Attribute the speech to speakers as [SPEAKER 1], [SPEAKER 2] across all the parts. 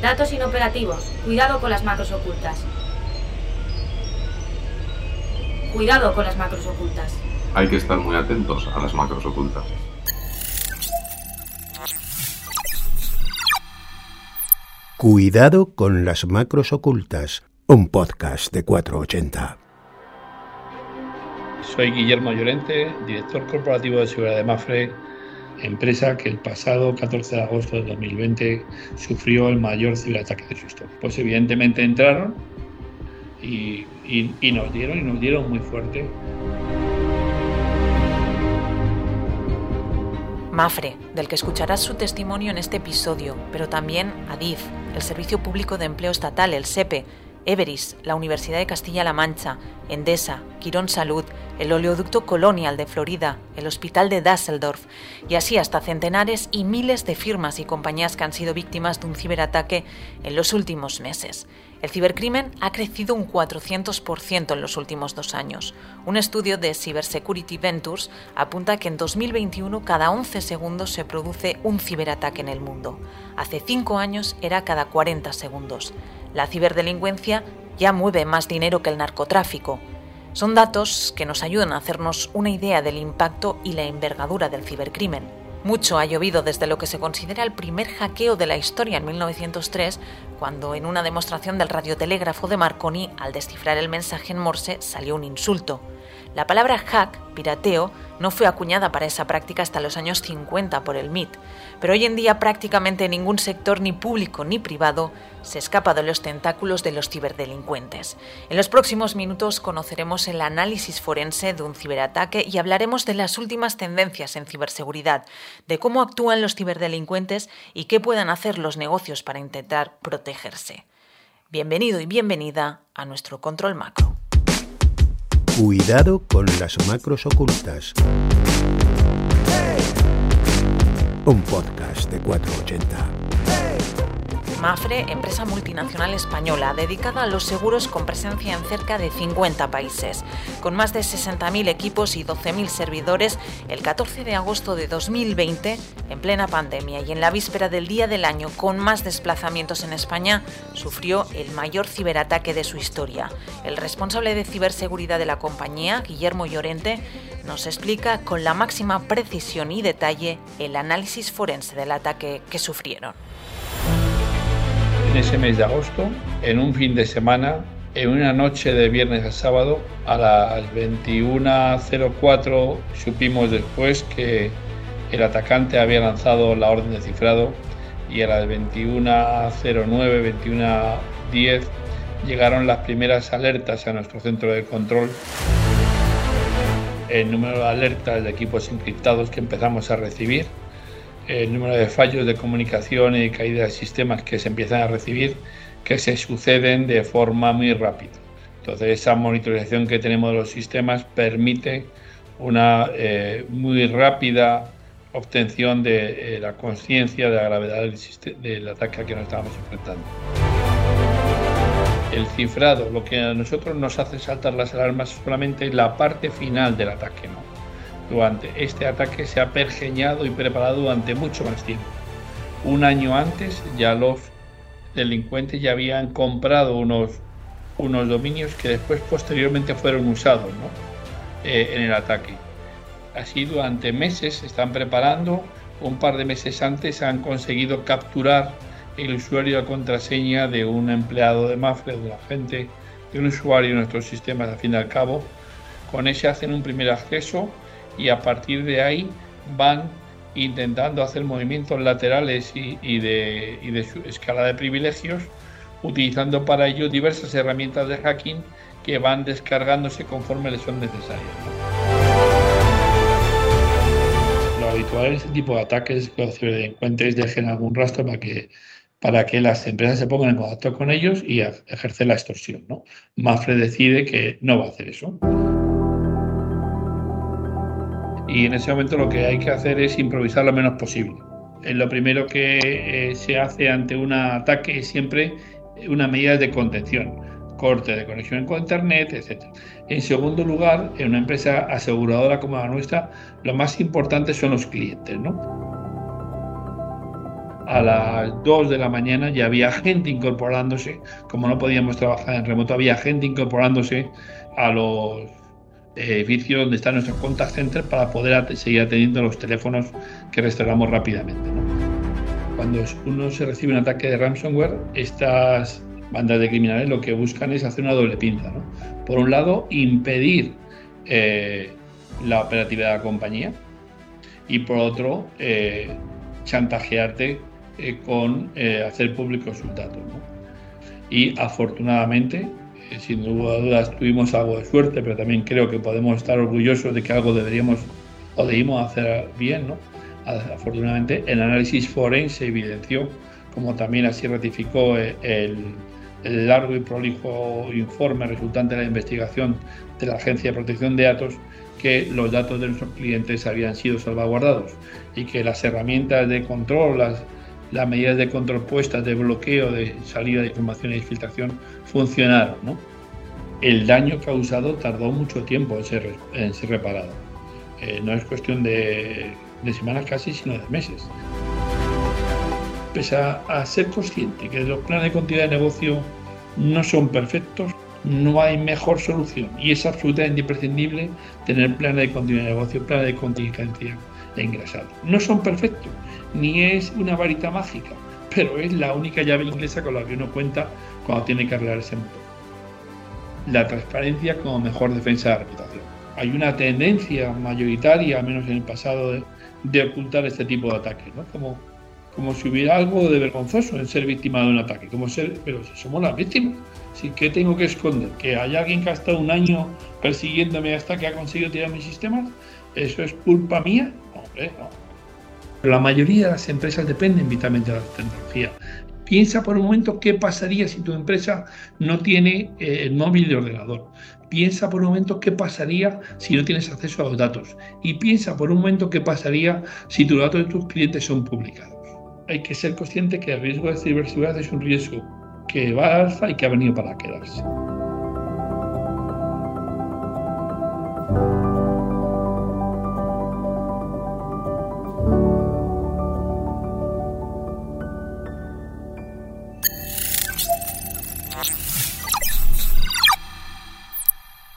[SPEAKER 1] Datos inoperativos. Cuidado con las macros ocultas. Cuidado con las macros ocultas.
[SPEAKER 2] Hay que estar muy atentos a las macros ocultas.
[SPEAKER 3] Cuidado con las macros ocultas. Un podcast de 480.
[SPEAKER 4] Soy Guillermo Llorente, director corporativo de seguridad de Mafre empresa que el pasado 14 de agosto de 2020 sufrió el mayor ciberataque de su historia. Pues evidentemente entraron y, nos dieron, y nos dieron muy fuerte.
[SPEAKER 5] Mafre, del que escucharás su testimonio en este episodio, pero también ADIF, el Servicio Público de Empleo Estatal, el SEPE, Everis, la Universidad de Castilla-La Mancha, Endesa, Quirón Salud, el Oleoducto Colonial de Florida, el Hospital de Düsseldorf y así hasta centenares y miles de firmas y compañías que han sido víctimas de un ciberataque en los últimos meses. El cibercrimen ha crecido un 400% en los últimos dos años. Un estudio de Cybersecurity Ventures apunta que en 2021 cada 11 segundos se produce un ciberataque en el mundo. Hace cinco años era cada 40 segundos. La ciberdelincuencia ya mueve más dinero que el narcotráfico. Son datos que nos ayudan a hacernos una idea del impacto y la envergadura del cibercrimen. Mucho ha llovido desde lo que se considera el primer hackeo de la historia en 1903, cuando en una demostración del radiotelégrafo de Marconi, al descifrar el mensaje en Morse, salió un insulto. La palabra hack, pirateo, no fue acuñada para esa práctica hasta los años 50 por el MIT, pero hoy en día prácticamente ningún sector, ni público ni privado, se escapa de los tentáculos de los ciberdelincuentes. En los próximos minutos conoceremos el análisis forense de un ciberataque y hablaremos de las últimas tendencias en ciberseguridad, de cómo actúan los ciberdelincuentes y qué puedan hacer los negocios para intentar protegerse. Bienvenido y bienvenida a nuestro control macro.
[SPEAKER 3] Cuidado con las macros ocultas. Un podcast de 480.
[SPEAKER 5] Mafre, empresa multinacional española dedicada a los seguros con presencia en cerca de 50 países. Con más de 60.000 equipos y 12.000 servidores, el 14 de agosto de 2020, en plena pandemia y en la víspera del Día del Año con más desplazamientos en España, sufrió el mayor ciberataque de su historia. El responsable de ciberseguridad de la compañía, Guillermo Llorente, nos explica con la máxima precisión y detalle el análisis forense del ataque que sufrieron
[SPEAKER 4] ese mes de agosto, en un fin de semana, en una noche de viernes a sábado, a las 21.04 supimos después que el atacante había lanzado la orden de cifrado y a las 21.09, 21.10 llegaron las primeras alertas a nuestro centro de control. El número de alertas de equipos encriptados que empezamos a recibir el número de fallos de comunicación y caída de sistemas que se empiezan a recibir que se suceden de forma muy rápida. Entonces esa monitorización que tenemos de los sistemas permite una eh, muy rápida obtención de eh, la conciencia de la gravedad del, del ataque al que nos estábamos enfrentando. El cifrado, lo que a nosotros nos hace saltar las alarmas es solamente la parte final del ataque, ¿no? Durante este ataque se ha pergeñado y preparado durante mucho más tiempo. Un año antes ya los delincuentes ya habían comprado unos, unos dominios que después posteriormente fueron usados eh, en el ataque. Así durante meses se están preparando, un par de meses antes han conseguido capturar el usuario y la contraseña de un empleado de Mafre, de un agente, de un usuario en nuestros sistemas, al fin y al cabo. Con ese hacen un primer acceso y a partir de ahí van intentando hacer movimientos laterales y, de, y de escala de privilegios, utilizando para ello diversas herramientas de hacking que van descargándose conforme les son necesarias. Lo habitual en este tipo de ataques es que los ciberdelincuentes dejen algún rastro para que, para que las empresas se pongan en contacto con ellos y ejercer la extorsión. ¿no? Mafre decide que no va a hacer eso y en ese momento lo que hay que hacer es improvisar lo menos posible. Eh, lo primero que eh, se hace ante un ataque es siempre una medida de contención, corte de conexión con Internet, etc. En segundo lugar, en una empresa aseguradora como la nuestra, lo más importante son los clientes. ¿no? a las 2 de la mañana ya había gente incorporándose, como no podíamos trabajar en remoto, había gente incorporándose a los edificios donde están nuestros contact centers para poder seguir atendiendo los teléfonos que restauramos rápidamente. Cuando uno se recibe un ataque de ransomware, estas bandas de criminales lo que buscan es hacer una doble pinza. Por un lado, impedir eh, la operatividad de la compañía y por otro, eh, chantajearte eh, con hacer públicos sus datos. Y afortunadamente, sin dudas tuvimos algo de suerte, pero también creo que podemos estar orgullosos de que algo deberíamos o debimos hacer bien. ¿no? Afortunadamente, el análisis forense evidenció, como también así ratificó el el largo y prolijo informe resultante de la investigación de la Agencia de Protección de Datos que los datos de nuestros clientes habían sido salvaguardados y que las herramientas de control, las, las medidas de control puestas de bloqueo de salida de información y filtración funcionaron. ¿no? El daño causado tardó mucho tiempo en ser, en ser reparado. Eh, no es cuestión de, de semanas casi, sino de meses pese a, ser consciente que los planes de continuidad de negocio no son perfectos, no hay mejor solución y es absolutamente imprescindible tener planes de continuidad de negocio, planes de contingencia e ingresado. No son perfectos, ni es una varita mágica, pero es la única llave inglesa con la que uno cuenta cuando tiene que arreglar ese motor. La transparencia como mejor defensa de la reputación. Hay una tendencia mayoritaria, al menos en el pasado, de, ocultar este tipo de ataques, ¿no? Como como si hubiera algo de vergonzoso en ser víctima de un ataque, ser, pero si somos las víctimas, ¿sí? ¿qué tengo que esconder? ¿Que hay alguien que ha estado un año persiguiéndome hasta que ha conseguido tirar mis sistemas? ¿Eso es culpa mía? Hombre, no. Pero la mayoría de las empresas dependen vitalmente de la tecnología. Piensa por un momento qué pasaría si tu empresa no tiene eh, el móvil de ordenador. Piensa por un momento qué pasaría si no tienes acceso a los datos. Y piensa por un momento qué pasaría si tus datos de tus clientes son publicados hay que ser consciente que el riesgo de ciberseguridad es un riesgo que va a alza y que ha venido para quedarse.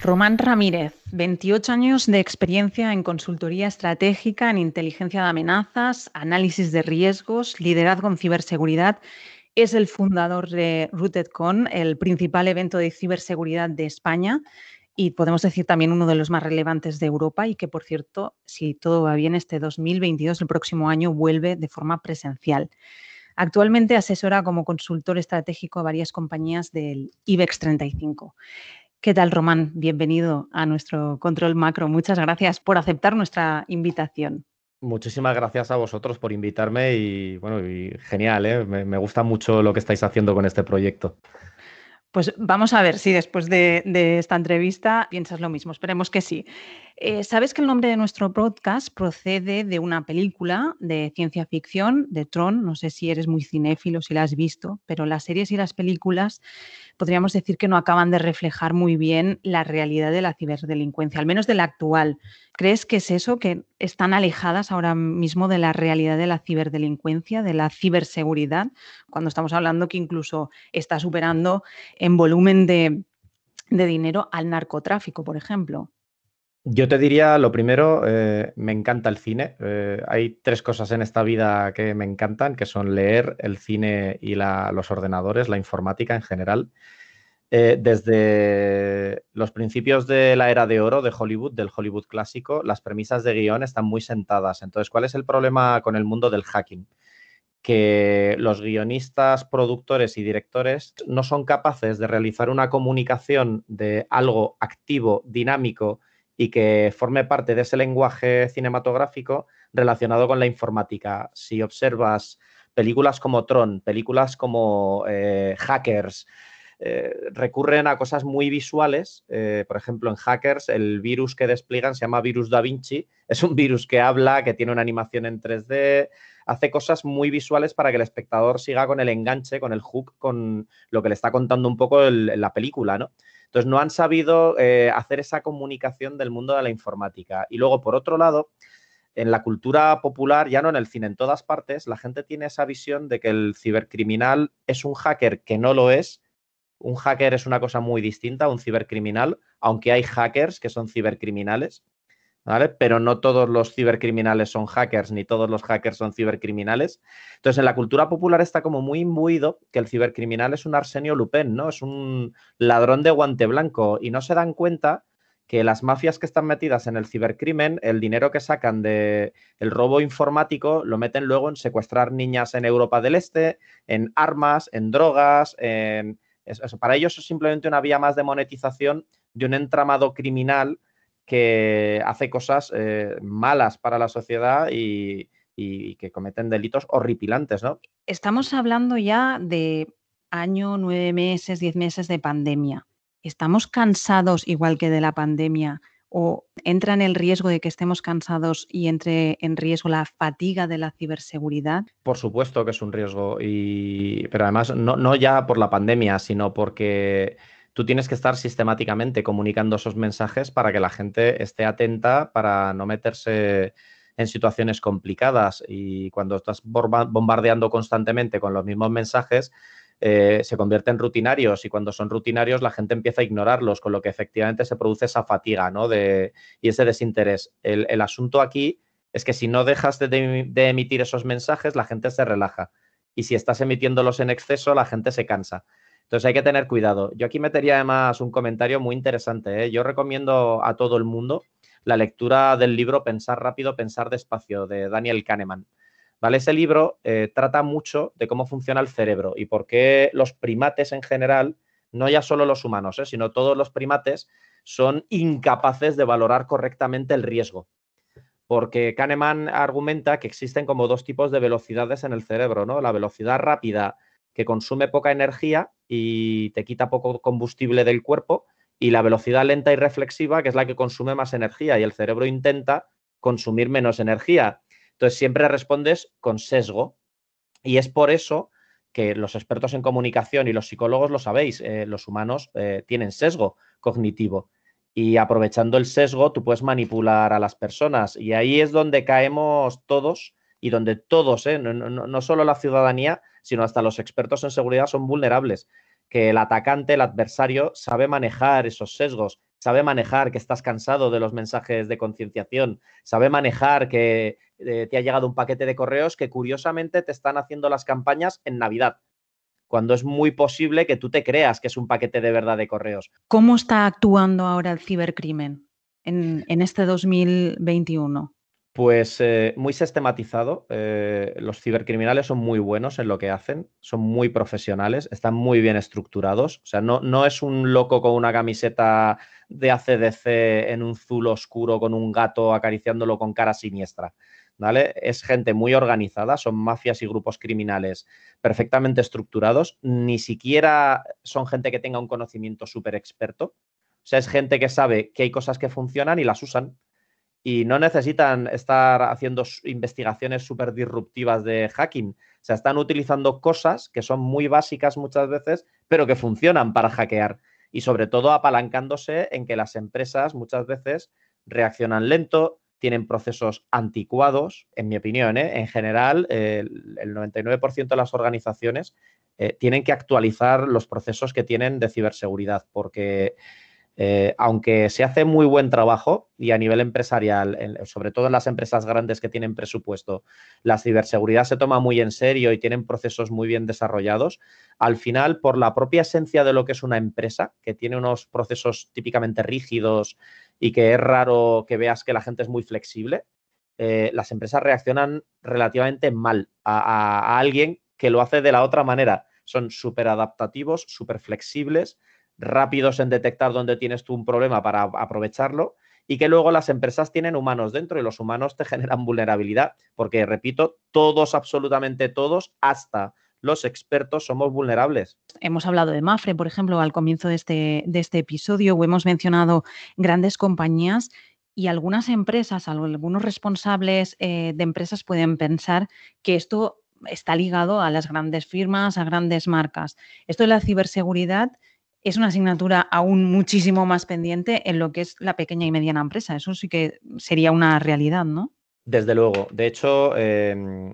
[SPEAKER 5] Román Ramírez, 28 años de experiencia en consultoría estratégica en inteligencia de amenazas, análisis de riesgos, liderazgo en ciberseguridad. Es el fundador de RootedCon, el principal evento de ciberseguridad de España y podemos decir también uno de los más relevantes de Europa y que, por cierto, si todo va bien, este 2022, el próximo año, vuelve de forma presencial. Actualmente asesora como consultor estratégico a varias compañías del IBEX 35. ¿Qué tal, Román? Bienvenido a nuestro control macro. Muchas gracias por aceptar nuestra invitación.
[SPEAKER 6] Muchísimas gracias a vosotros por invitarme y bueno, y genial, ¿eh? me, gusta mucho lo que estáis haciendo con este proyecto.
[SPEAKER 5] Pues vamos a ver si después de, esta entrevista piensas lo mismo. Esperemos que sí. Eh, Sabes que el nombre de nuestro podcast procede de una película de ciencia ficción, de Tron. No sé si eres muy cinéfilo, si la has visto, pero las series y las películas podríamos decir que no acaban de reflejar muy bien la realidad de la ciberdelincuencia, al menos de la actual. ¿Crees que es eso, que están alejadas ahora mismo de la realidad de la ciberdelincuencia, de la ciberseguridad, cuando estamos hablando que incluso está superando en volumen de, dinero al narcotráfico, por ejemplo?
[SPEAKER 6] Yo te diría, lo primero, eh, me encanta el cine. Eh, hay tres cosas en esta vida que me encantan, que son leer, el cine y los ordenadores, la informática en general. Eh, desde los principios de la era de oro de Hollywood, del Hollywood clásico, las premisas de guion están muy sentadas. Entonces, ¿cuál es el problema con el mundo del hacking? Que los guionistas, productores y directores no son capaces de realizar una comunicación de algo activo, dinámico y que forme parte de ese lenguaje cinematográfico relacionado con la informática. Si observas películas como Tron, películas como eh, Hackers, eh, recurren a cosas muy visuales. Eh, por ejemplo, en Hackers, el virus que despliegan se llama virus Da Vinci. Es un virus que habla, que tiene una animación en 3D, hace cosas muy visuales para que el espectador siga con el enganche, con el hook, con lo que le está contando un poco la película, ¿no? Entonces, no han sabido eh, hacer esa comunicación del mundo de la informática. Y luego, por otro lado, en la cultura popular, ya no en el cine, en todas partes, la gente tiene esa visión de que el cibercriminal es un hacker que no lo es. Un hacker es una cosa muy distinta a un cibercriminal, aunque hay hackers que son cibercriminales. Pero no todos los cibercriminales son hackers, ni todos los hackers son cibercriminales. Entonces, en la cultura popular está como muy imbuido que el cibercriminal es un Arsenio Lupin, ¿no? Es un ladrón de guante blanco y no se dan cuenta que las mafias que están metidas en el cibercrimen, el dinero que sacan del el robo informático lo meten luego en secuestrar niñas en Europa del Este, en armas, en drogas, en... para ellos es simplemente una vía más de monetización de un entramado criminal que hace cosas eh, malas para la sociedad y, que cometen delitos horripilantes, ¿no?
[SPEAKER 7] Estamos hablando ya de año, nueve meses, diez meses de pandemia. ¿Estamos cansados igual que de la pandemia? ¿O entra en el riesgo de que estemos cansados y entre en riesgo la fatiga de la ciberseguridad?
[SPEAKER 6] Por supuesto que es un riesgo, y... pero además no, no ya por la pandemia, sino porque tú tienes que estar sistemáticamente comunicando esos mensajes para que la gente esté atenta para no meterse en situaciones complicadas y cuando estás bombardeando constantemente con los mismos mensajes, eh, se convierten rutinarios y cuando son rutinarios la gente empieza a ignorarlos, con lo que efectivamente se produce esa fatiga ¿no? de, y ese desinterés. El, asunto aquí es que si no dejas de, emitir esos mensajes, la gente se relaja. Y si estás emitiéndolos en exceso, la gente se cansa. Entonces hay que tener cuidado. Yo aquí metería además un comentario muy interesante. ¿eh? Yo recomiendo a todo el mundo la lectura del libro Pensar rápido, pensar despacio de Daniel Kahneman. ¿Vale? Ese libro eh, trata mucho de cómo funciona el cerebro y por qué los primates en general, no ya solo los humanos, ¿eh? sino todos los primates, son incapaces de valorar correctamente el riesgo. Porque Kahneman argumenta que existen como dos tipos de velocidades en el cerebro, ¿no? La velocidad rápida que consume poca energía y te quita poco combustible del cuerpo, y la velocidad lenta y reflexiva, que es la que consume más energía, y el cerebro intenta consumir menos energía. Entonces siempre respondes con sesgo. Y es por eso que los expertos en comunicación y los psicólogos lo sabéis, eh, los humanos eh, tienen sesgo cognitivo. Y aprovechando el sesgo, tú puedes manipular a las personas. Y ahí es donde caemos todos y donde todos, eh, no, no, solo la ciudadanía, sino hasta los expertos en seguridad son vulnerables. Que el atacante, el adversario, sabe manejar esos sesgos, sabe manejar que estás cansado de los mensajes de concienciación, sabe manejar que eh, te ha llegado un paquete de correos que curiosamente te están haciendo las campañas en Navidad, cuando es muy posible que tú te creas que es un paquete de verdad de correos.
[SPEAKER 7] ¿Cómo está actuando ahora el cibercrimen en, en este 2021?
[SPEAKER 6] Pues eh, muy sistematizado. Eh, los cibercriminales son muy buenos en lo que hacen, son muy profesionales, están muy bien estructurados. O sea, no, no es un loco con una camiseta de ACDC en un zulo oscuro con un gato acariciándolo con cara siniestra. ¿Vale? Es gente muy organizada, son mafias y grupos criminales perfectamente estructurados, ni siquiera son gente que tenga un conocimiento súper experto. O sea, es gente que sabe que hay cosas que funcionan y las usan y no necesitan estar haciendo investigaciones súper disruptivas de hacking. O sea, están utilizando cosas que son muy básicas muchas veces, pero que funcionan para hackear. Y sobre todo apalancándose en que las empresas muchas veces reaccionan lento, tienen procesos anticuados, en mi opinión. ¿eh? En general, el 99% de las organizaciones eh, tienen que actualizar los procesos que tienen de ciberseguridad, porque eh, aunque se hace muy buen trabajo y a nivel empresarial, sobre todo en las empresas grandes que tienen presupuesto, la ciberseguridad se toma muy en serio y tienen procesos muy bien desarrollados, al final, por la propia esencia de lo que es una empresa, que tiene unos procesos típicamente rígidos y que es raro que veas que la gente es muy flexible, eh, las empresas reaccionan relativamente mal a, a alguien que lo hace de la otra manera. Son súper adaptativos, súper flexibles rápidos en detectar dónde tienes tú un problema para aprovecharlo y que luego las empresas tienen humanos dentro y los humanos te generan vulnerabilidad, porque repito, todos, absolutamente todos, hasta los expertos somos vulnerables.
[SPEAKER 7] Hemos hablado de Mafre, por ejemplo, al comienzo de este, de este episodio, o hemos mencionado grandes compañías y algunas empresas, algunos responsables eh, de empresas pueden pensar que esto está ligado a las grandes firmas, a grandes marcas. Esto de la ciberseguridad es una asignatura aún muchísimo más pendiente en lo que es la pequeña y mediana empresa. Eso sí que sería una realidad, ¿no?
[SPEAKER 6] Desde luego. De hecho, em,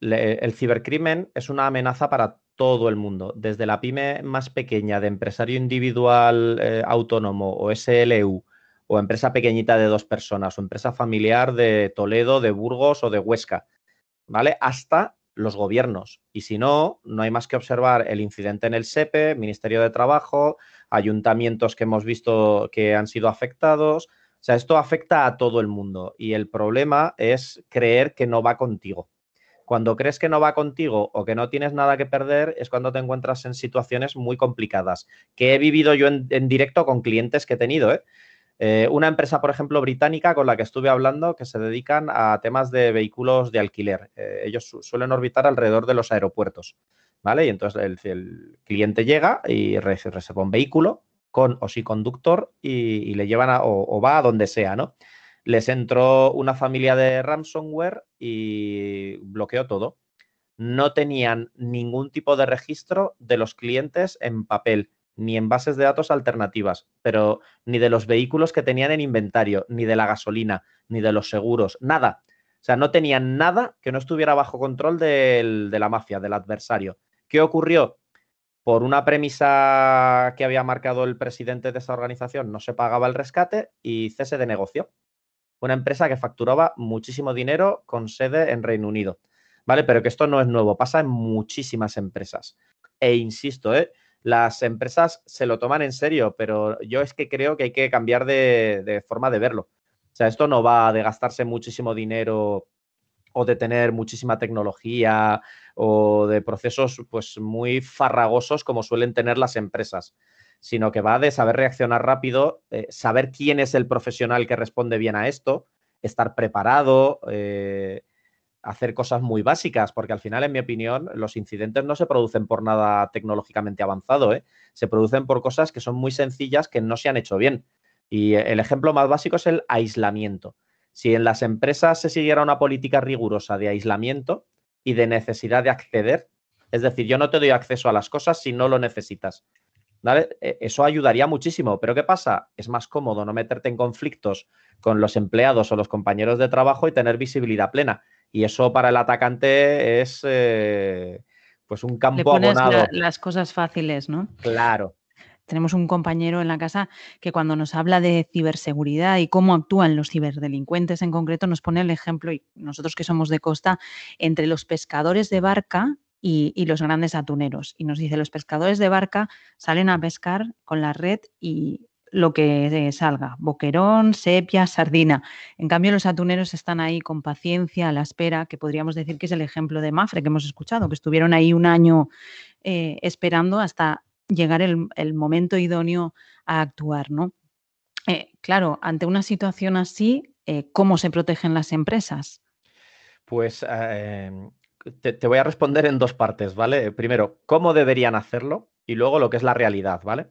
[SPEAKER 6] el cibercrimen es una amenaza para todo el mundo, desde la pyme más pequeña de empresario individual eh, autónomo o SLU o empresa pequeñita de dos personas o empresa familiar de Toledo, de Burgos o de Huesca, ¿vale? Hasta los gobiernos. Y si no, no hay más que observar el incidente en el SEPE, Ministerio de Trabajo, ayuntamientos que hemos visto que han sido afectados. O sea, esto afecta a todo el mundo y el problema es creer que no va contigo. Cuando crees que no va contigo o que no tienes nada que perder es cuando te encuentras en situaciones muy complicadas, que he vivido yo en, directo con clientes que he tenido. ¿eh? Eh, una empresa, por ejemplo, británica con la que estuve hablando que se dedican a temas de vehículos de alquiler. Eh, ellos suelen orbitar alrededor de los aeropuertos, ¿vale? Y entonces el, cliente llega y reserva un vehículo con o sin conductor y, le llevan a, o, va a donde sea, ¿no? Les entró una familia de ransomware y bloqueó todo. No tenían ningún tipo de registro de los clientes en papel ni en bases de datos alternativas, pero ni de los vehículos que tenían en inventario, ni de la gasolina, ni de los seguros, nada. O sea, no tenían nada que no estuviera bajo control de la mafia, del adversario. ¿Qué ocurrió? Por una premisa que había marcado el presidente de esa organización, no se pagaba el rescate y cese de negocio. Una empresa que facturaba muchísimo dinero con sede en Reino Unido. ¿Vale? Pero que esto no es nuevo, pasa en muchísimas empresas. E insisto, ¿eh? Las empresas se lo toman en serio, pero yo es que creo que hay que cambiar de, forma de verlo. O sea, esto no va de gastarse muchísimo dinero o de tener muchísima tecnología o de procesos pues muy farragosos como suelen tener las empresas, sino que va de saber reaccionar rápido, eh, saber quién es el profesional que responde bien a esto, estar preparado, eh, hacer cosas muy básicas, porque al final, en mi opinión, los incidentes no se producen por nada tecnológicamente avanzado, ¿eh? se producen por cosas que son muy sencillas que no se han hecho bien. Y el ejemplo más básico es el aislamiento. Si en las empresas se siguiera una política rigurosa de aislamiento y de necesidad de acceder, es decir, yo no te doy acceso a las cosas si no lo necesitas. E, eso ayudaría muchísimo, pero ¿qué pasa? Es más cómodo no meterte en conflictos con los empleados o los compañeros de trabajo y tener visibilidad plena. Y eso para el atacante es eh, pues un campo
[SPEAKER 5] Le pones
[SPEAKER 6] abonado.
[SPEAKER 5] las cosas fáciles, ¿no?
[SPEAKER 6] Claro.
[SPEAKER 5] Tenemos un compañero en la casa que cuando nos habla de ciberseguridad y cómo actúan los ciberdelincuentes en concreto, nos pone el ejemplo, y nosotros que somos de costa, entre los pescadores de barca y, y, los grandes atuneros. Y nos dice, los pescadores de barca salen a pescar con la red y lo que salga, boquerón, sepia, sardina. En cambio, los atuneros están ahí con paciencia, a la espera, que podríamos decir que es el ejemplo de Mafre que hemos escuchado, que estuvieron ahí un año eh, esperando hasta llegar el, momento idóneo a actuar, ¿no? Eh, claro, ante una situación así, eh, ¿cómo se protegen las empresas?
[SPEAKER 6] Pues te voy a responder en dos partes, ¿vale? Primero, ¿cómo deberían hacerlo? Y luego lo que es la realidad, ¿vale?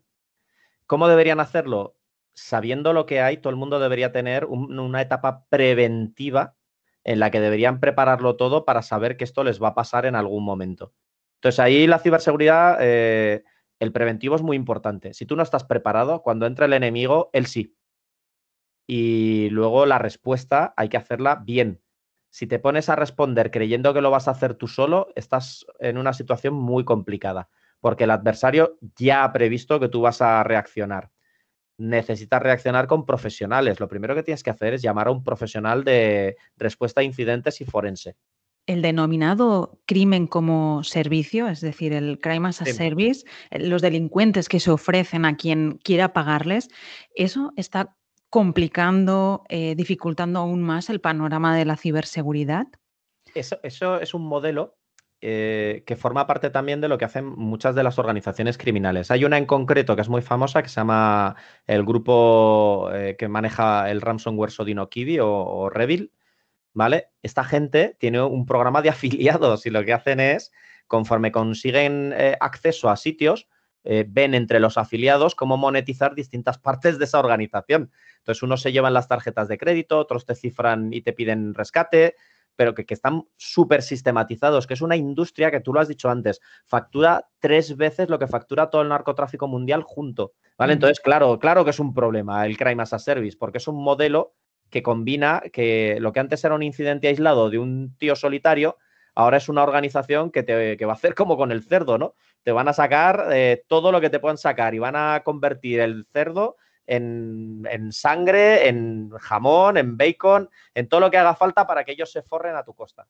[SPEAKER 6] ¿Cómo deberían hacerlo? Sabiendo lo que hay, todo el mundo debería tener una etapa preventiva en la que deberían prepararlo todo para saber que esto les va a pasar en algún momento. Entonces ahí la ciberseguridad, eh, el preventivo es muy importante. Si tú no estás preparado, cuando entra el enemigo, él sí. Y luego la respuesta hay que hacerla bien. Si te pones a responder creyendo que lo vas a hacer tú solo, estás en una situación muy complicada porque el adversario ya ha previsto que tú vas a reaccionar. Necesitas reaccionar con profesionales. Lo primero que tienes que hacer es llamar a un profesional de respuesta a incidentes y forense.
[SPEAKER 5] El denominado crimen como servicio, es decir, el crime as a service, los delincuentes que se ofrecen a quien quiera pagarles, eso está complicando, eh, dificultando aún más el panorama de la ciberseguridad.
[SPEAKER 6] Eso, eso es un modelo eh, que forma parte también de lo que hacen muchas de las organizaciones criminales. Hay una en concreto que es muy famosa que se llama el grupo eh, que maneja el ransomware Sodino Kiwi o, Revil, ¿vale? Esta gente tiene un programa de afiliados y lo que hacen es, conforme consiguen eh, acceso a sitios, ven entre los afiliados cómo monetizar distintas partes de esa organización. Entonces, unos se llevan las tarjetas de crédito, otros te cifran y te piden rescate, pero que, están súper sistematizados, que es una industria que tú lo has dicho antes, factura tres veces lo que factura todo el narcotráfico mundial junto. ¿Vale? Entonces, claro, claro que es un problema el crime as a service, porque es un modelo que combina que lo que antes era un incidente aislado de un tío solitario, ahora es una organización que, te, que va a hacer como con el cerdo, ¿no? Te van a sacar eh, todo lo que te puedan sacar y van a convertir el cerdo en, sangre, en jamón, en bacon, en todo lo que haga falta para que ellos se forren a tu costa.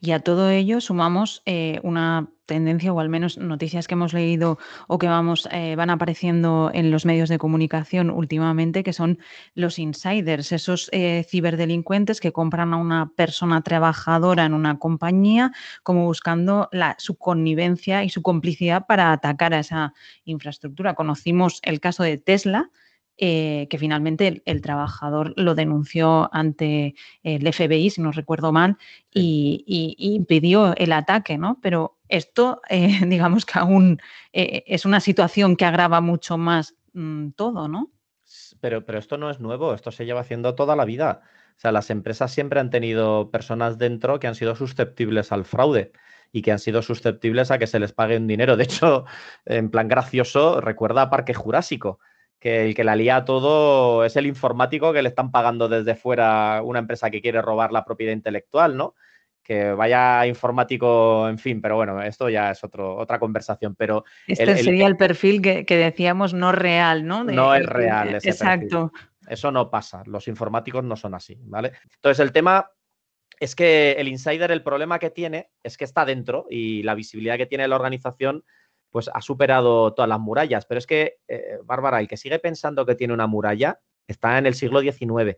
[SPEAKER 5] Y a todo ello sumamos eh, una tendencia o al menos noticias que hemos leído o que vamos eh, van apareciendo en los medios de comunicación últimamente, que son los insiders, esos eh, ciberdelincuentes que compran a una persona trabajadora en una compañía como buscando la, su connivencia y su complicidad para atacar a esa infraestructura. Conocimos el caso de Tesla, eh, que finalmente el, trabajador lo denunció ante el FBI, si no recuerdo mal, y, impidió el ataque, ¿no? Pero esto, eh, digamos que aún eh, es una situación que agrava mucho más mm, todo, ¿no?
[SPEAKER 6] Pero, pero esto no es nuevo, esto se lleva haciendo toda la vida. O sea, las empresas siempre han tenido personas dentro que han sido susceptibles al fraude y que han sido susceptibles a que se les pague un dinero. De hecho, en plan gracioso, recuerda a Parque Jurásico que el que la lía todo es el informático que le están pagando desde fuera una empresa que quiere robar la propiedad intelectual, ¿no? Que vaya informático, en fin, pero bueno, esto ya es otro, otra conversación. Pero
[SPEAKER 5] este sería el perfil que, decíamos no real, ¿no?
[SPEAKER 6] no es real.
[SPEAKER 5] Ese exacto.
[SPEAKER 6] Eso no pasa. Los informáticos no son así, ¿vale? Entonces, el tema es que el insider, el problema que tiene es que está dentro y la visibilidad que tiene la organización pues ha superado todas las murallas. Pero es que, eh, Bárbara, el que sigue pensando que tiene una muralla está en el siglo XIX.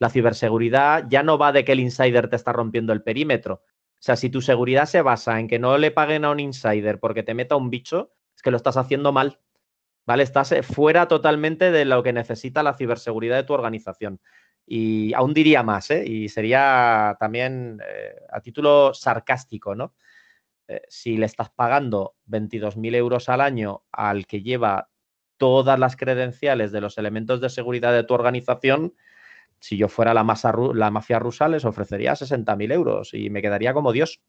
[SPEAKER 6] La ciberseguridad ya no va de que el insider te está rompiendo el perímetro. O sea, si tu seguridad se basa en que no le paguen a un insider porque te meta un bicho, es que lo estás haciendo mal. ¿Vale? Estás eh, fuera totalmente de lo que necesita la ciberseguridad de tu organización. Y aún diría más, ¿eh? y sería también eh, a título sarcástico, ¿no? Eh, si le estás pagando 22.000 euros al año al que lleva todas las credenciales de los elementos de seguridad de tu organización, si yo fuera la, mafia rusa les ofrecería 60.000 euros y me quedaría como Dios.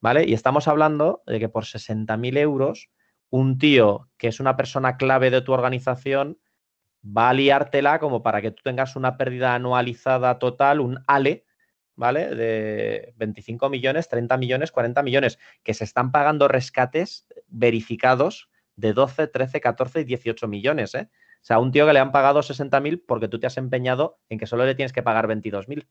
[SPEAKER 6] ¿Vale? Y estamos hablando de que por 60.000 euros, un tío que es una persona clave de tu organización va a liártela como para que tú tengas una pérdida anualizada total, un ALE, ¿vale? De 25 millones, 30 millones, 40 millones, que se están pagando rescates verificados de 12, 13, 14 y 18 millones, ¿eh? O sea, un tío que le han pagado 60.000 porque tú te has empeñado en que solo le tienes que pagar 22.000.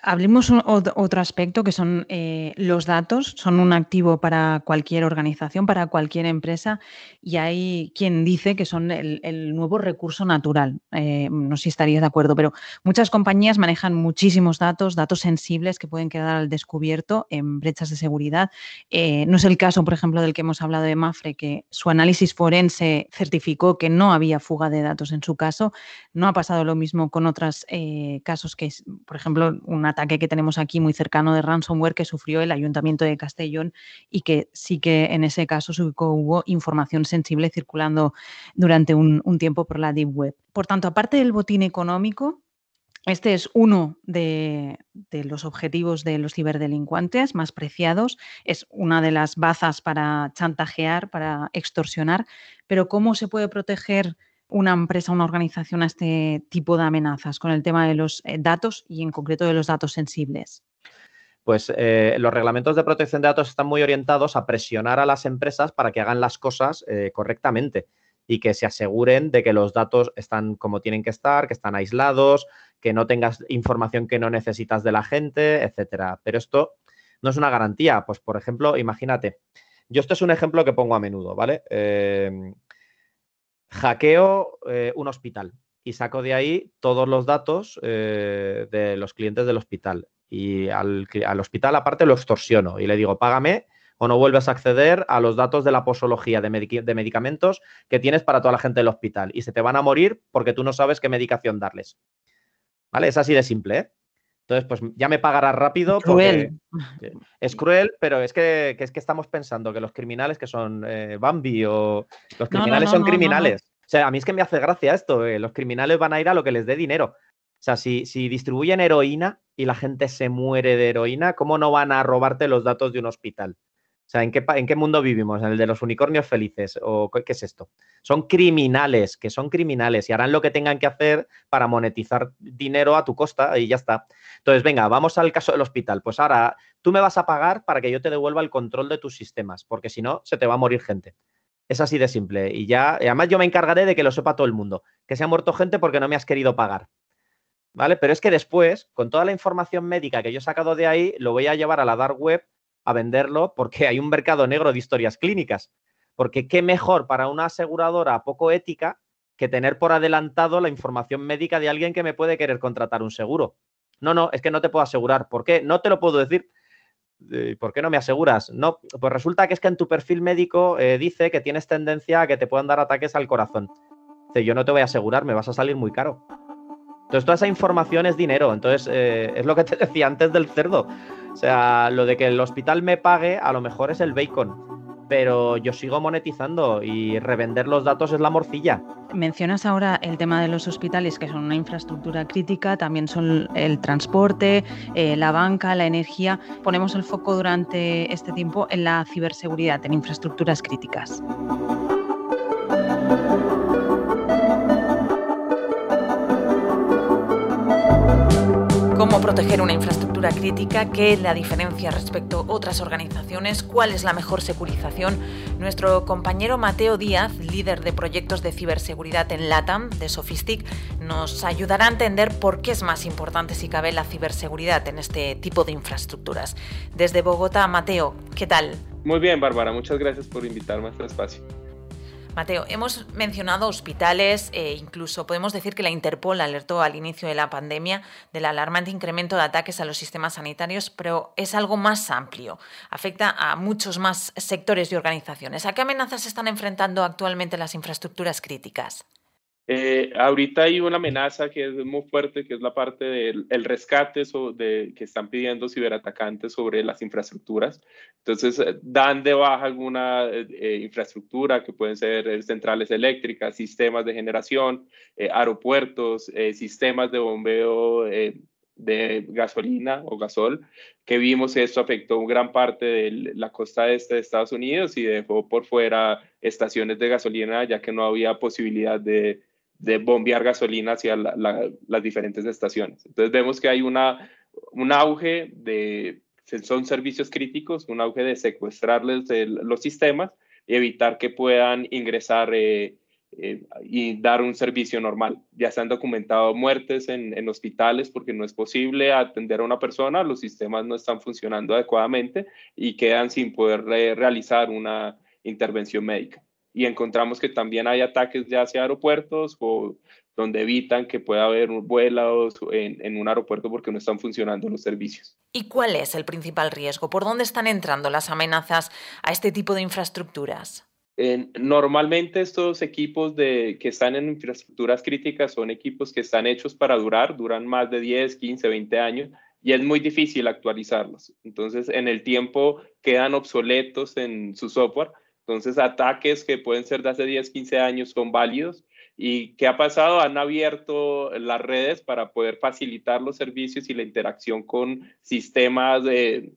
[SPEAKER 5] Hablemos otro aspecto que son eh, los datos, son un activo para cualquier organización, para cualquier empresa y hay quien dice que son el, nuevo recurso natural. Eh, no sé si estarías de acuerdo, pero muchas compañías manejan muchísimos datos, datos sensibles que pueden quedar al descubierto en brechas de seguridad. Eh, no es el caso, por ejemplo, del que hemos hablado de Mafre, que su análisis forense certificó que no había fuga de datos en su caso. No ha pasado lo mismo con otros casos que, por ejemplo, un ataque que tenemos aquí muy cercano de ransomware que sufrió el Ayuntamiento de Castellón y que sí que en ese caso hubo información sensible circulando durante un, tiempo por la Deep Web. Por tanto, aparte del botín económico, este es uno de, de, los objetivos de los ciberdelincuentes más preciados, es una de las bazas para chantajear, para extorsionar, pero ¿cómo se puede proteger una empresa, una organización a este tipo de amenazas con el tema de los eh, datos y en concreto de los datos sensibles?
[SPEAKER 6] Pues eh, los reglamentos de protección de datos están muy orientados a presionar a las empresas para que hagan las cosas eh, correctamente y que se aseguren de que los datos están como tienen que estar, que están aislados, que no tengas información que no necesitas de la gente, etcétera. Pero esto no es una garantía. Pues, por ejemplo, imagínate, yo esto es un ejemplo que pongo a menudo, ¿vale? Hackeo eh, un hospital y saco de ahí todos los datos eh, de los clientes del hospital. Y al, hospital aparte lo extorsiono y le digo, págame o no vuelves a acceder a los datos de la posología de, de, medicamentos que tienes para toda la gente del hospital. Y se te van a morir porque tú no sabes qué medicación darles. ¿Vale? Es así de simple, ¿eh? Entonces, pues ya me pagarás rápido. Porque es cruel, pero es que, es que estamos pensando que los criminales que son eh, Bambi o los criminales son criminales. O sea, a mí es que me hace gracia esto. Eh, los criminales van a ir a lo que les dé dinero. O sea, si, si, distribuyen heroína y la gente se muere de heroína, ¿cómo no van a robarte los datos de un hospital? Sea, ¿en qué, ¿en qué mundo vivimos? ¿En el de los unicornios felices? ¿O qué es esto? Son criminales, que son criminales y harán lo que tengan que hacer para monetizar dinero a tu costa y ya está. Entonces, venga, vamos al caso del hospital. Pues ahora tú me vas a pagar para que yo te devuelva el control de tus sistemas, porque si no, se te va a morir gente. Es así de simple. Y ya, además yo me encargaré de que lo sepa todo el mundo, que se ha muerto gente porque no me has querido pagar. ¿Vale? Pero es que después, con toda la información médica que yo he sacado de ahí, lo voy a llevar a la dark web a venderlo porque hay un mercado negro de historias clínicas. Porque qué mejor para una aseguradora poco ética que tener por adelantado la información médica de alguien que me puede querer contratar un seguro. No, no, es que no te puedo asegurar. ¿Por qué? No te lo puedo decir. ¿Por qué no me aseguras? No, pues resulta que es que en tu perfil médico eh, dice que tienes tendencia a que te puedan dar ataques al corazón. Dice, yo no te voy a asegurar, me vas a salir muy caro. Entonces, toda esa información es dinero. Entonces, eh, es lo que te decía antes del cerdo. O sea, lo de que el hospital me pague, a lo mejor es el bacon. Pero yo sigo monetizando y revender los datos es la morcilla.
[SPEAKER 7] Mencionas ahora el tema de los hospitales, que son una infraestructura crítica, también son el transporte, eh, la banca, la energía. Ponemos el foco durante este tiempo en la ciberseguridad, en infraestructuras críticas.
[SPEAKER 5] Cómo proteger una infraestructura crítica, qué es la diferencia respecto a otras organizaciones, cuál es la mejor securización. Nuestro compañero Mateo Díaz, líder de proyectos de ciberseguridad en LATAM de Sophistic, nos ayudará a entender por qué es más importante si cabe la ciberseguridad en este tipo de infraestructuras. Desde Bogotá, Mateo, ¿qué tal?
[SPEAKER 8] Muy bien, Bárbara, muchas gracias por invitarme a este espacio.
[SPEAKER 5] Mateo, hemos mencionado hospitales, e incluso podemos decir que la Interpol alertó al inicio de la pandemia del alarmante incremento de ataques a los sistemas sanitarios, pero es algo más amplio. Afecta a muchos más sectores y organizaciones. ¿A qué amenazas se están enfrentando actualmente las infraestructuras críticas?
[SPEAKER 8] Eh, ahorita hay una amenaza que es muy fuerte, que es la parte del rescate de, que están pidiendo ciberatacantes sobre las infraestructuras. Entonces, eh, dan de baja alguna eh, infraestructura que pueden ser centrales eléctricas, sistemas de generación, aeropuertos, sistemas de bombeo de gasolina o gasol, que vimos esto afectó gran parte de la costa este de Estados Unidos y dejó por fuera estaciones de gasolina ya que no había posibilidad de de bombear gasolina hacia las diferentes estaciones. Entonces vemos que hay una, un auge de, son servicios críticos, un auge de secuestrarles los sistemas y evitar que puedan ingresar eh, eh, y dar un servicio normal. Ya se han documentado muertes en, en, hospitales porque no es posible atender a una persona, los sistemas no están funcionando adecuadamente y quedan sin poder realizar una intervención médica y encontramos que también hay ataques ya hacia aeropuertos o donde evitan que pueda haber vuelos en, en, un aeropuerto porque no están funcionando los servicios.
[SPEAKER 5] ¿Y cuál es el principal riesgo? ¿Por dónde están entrando las amenazas a este tipo de infraestructuras?
[SPEAKER 8] normalmente estos equipos de, que están en infraestructuras críticas son equipos que están hechos para durar, duran más de 10, 15, 20 años y es muy difícil actualizarlos. Entonces, en el tiempo quedan obsoletos en su software entonces, ataques que pueden ser de hace 10, 15 años son válidos. ¿Y qué ha pasado? Han abierto las redes para poder facilitar los servicios y la interacción con sistemas de,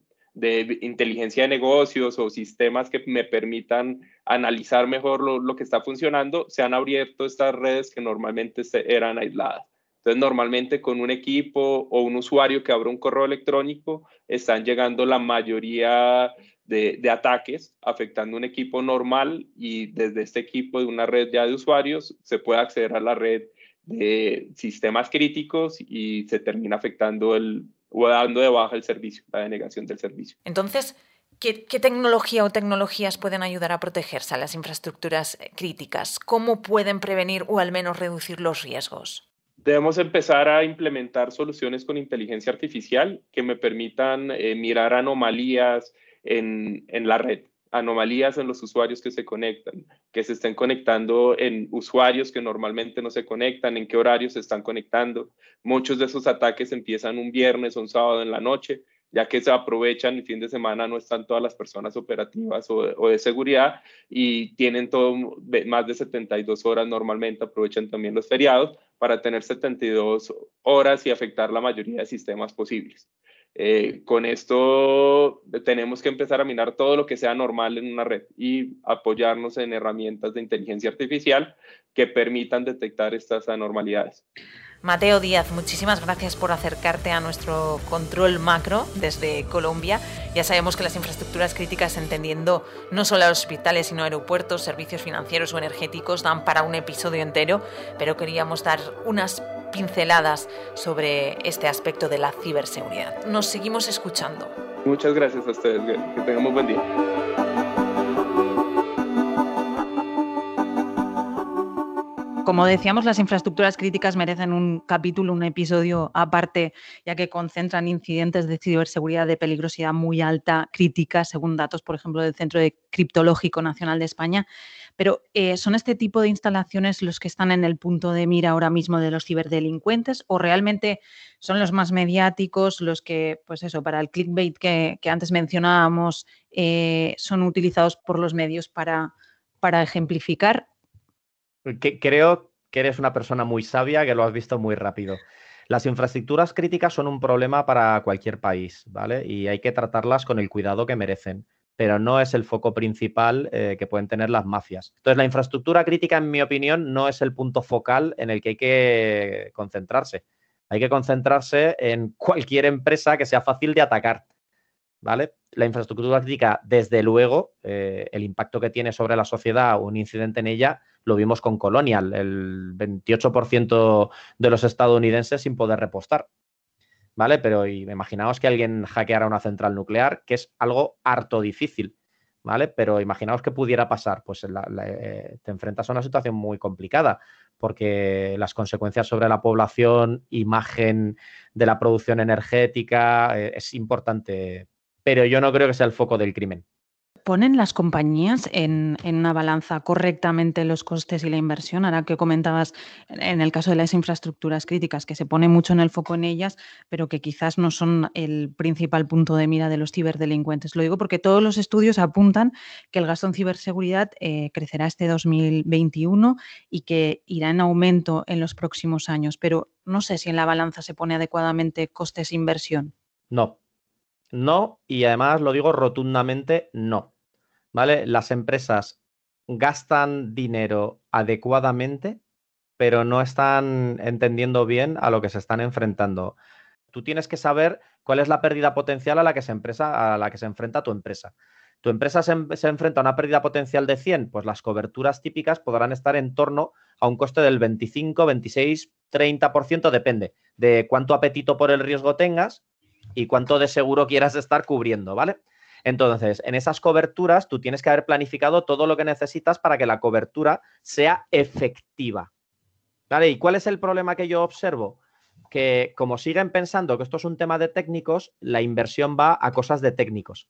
[SPEAKER 8] inteligencia de negocios o sistemas que me permitan analizar mejor lo, que está funcionando. Se han abierto estas redes que normalmente eran aisladas. Entonces, normalmente con un equipo o un usuario que abra un correo electrónico, están llegando la mayoría de, ataques afectando un equipo normal y desde este equipo de una red ya de usuarios se puede acceder a la red de sistemas críticos y se termina afectando el o dando de baja el servicio, la denegación del servicio.
[SPEAKER 5] Entonces, ¿qué, ¿qué, tecnología o tecnologías pueden ayudar a protegerse a las infraestructuras críticas? ¿Cómo pueden prevenir o al menos reducir los riesgos?
[SPEAKER 8] Debemos empezar a implementar soluciones con inteligencia artificial que me permitan eh, mirar anomalías, en, la red, anomalías en los usuarios que se conectan, que se estén conectando en usuarios que normalmente no se conectan, en qué horarios se están conectando. Muchos de esos ataques empiezan un viernes o un sábado en la noche, ya que se aprovechan el fin de semana, no están todas las personas operativas o o de seguridad y tienen todo más de 72 horas normalmente, aprovechan también los feriados para tener 72 horas y afectar la mayoría de sistemas posibles. Eh, con esto tenemos que empezar a minar todo lo que sea normal en una red y apoyarnos en herramientas de inteligencia artificial que permitan detectar estas anormalidades.
[SPEAKER 9] Mateo Díaz, muchísimas gracias por acercarte a nuestro control macro desde Colombia. Ya sabemos que las infraestructuras críticas, entendiendo no solo hospitales, sino aeropuertos, servicios financieros o energéticos, dan para un episodio entero, pero queríamos dar unas pinceladas sobre este aspecto de la ciberseguridad. Nos seguimos escuchando.
[SPEAKER 8] Muchas gracias a ustedes. Que tengamos buen día.
[SPEAKER 5] Como decíamos, las infraestructuras críticas merecen un capítulo, un episodio aparte, ya que concentran incidentes de ciberseguridad de peligrosidad muy alta, crítica, según datos, por ejemplo, del Centro de Criptológico Nacional de España. Pero eh, ¿son este tipo de instalaciones los que están en el punto de mira ahora mismo de los ciberdelincuentes o realmente son los más mediáticos, los que, pues eso, para el clickbait que, antes mencionábamos, eh, son utilizados por los medios para, para ejemplificar
[SPEAKER 6] creo que eres una persona muy sabia, que lo has visto muy rápido. Las infraestructuras críticas son un problema para cualquier país, ¿vale? Y hay que tratarlas con el cuidado que merecen, pero no es el foco principal eh, que pueden tener las mafias. Entonces, la infraestructura crítica, en mi opinión, no es el punto focal en el que hay que concentrarse. Hay que concentrarse en cualquier empresa que sea fácil de atacar, ¿vale? La infraestructura crítica, desde luego, eh, el impacto que tiene sobre la sociedad un incidente en ella, lo vimos con Colonial, el 28% de los estadounidenses sin poder repostar. ¿Vale? Pero imaginaos que alguien hackeara una central nuclear, que es algo harto difícil. ¿Vale? Pero imaginaos que pudiera pasar, pues eh, te enfrentas a una situación muy complicada, porque las consecuencias sobre la población, imagen de la producción energética, eh, es importante, pero yo no creo que sea el foco del crimen.
[SPEAKER 5] ¿Ponen las compañías en, una balanza correctamente los costes y la inversión? Ahora que comentabas en el caso de las infraestructuras críticas, que se pone mucho en el foco en ellas, pero que quizás no son el principal punto de mira de los ciberdelincuentes. Lo digo porque todos los estudios apuntan que el gasto en ciberseguridad eh, crecerá este 2021 y que irá en aumento en los próximos años, pero no sé si en la balanza se pone adecuadamente costes-inversión.
[SPEAKER 6] No, no, y además lo digo rotundamente no. ¿vale? Las empresas gastan dinero adecuadamente, pero no están entendiendo bien a lo que se están enfrentando. Tú tienes que saber cuál es la pérdida potencial a la que se, empresa, a la que se enfrenta tu empresa. ¿Tu empresa se, se, enfrenta a una pérdida potencial de 100? Pues las coberturas típicas podrán estar en torno a un coste del 25, 26, 30%, depende de cuánto apetito por el riesgo tengas y cuánto de seguro quieras estar cubriendo, ¿vale? Entonces, en esas coberturas tú tienes que haber planificado todo lo que necesitas para que la cobertura sea efectiva. ¿Vale? ¿Y cuál es el problema que yo observo? Que como siguen pensando que esto es un tema de técnicos, la inversión va a cosas de técnicos.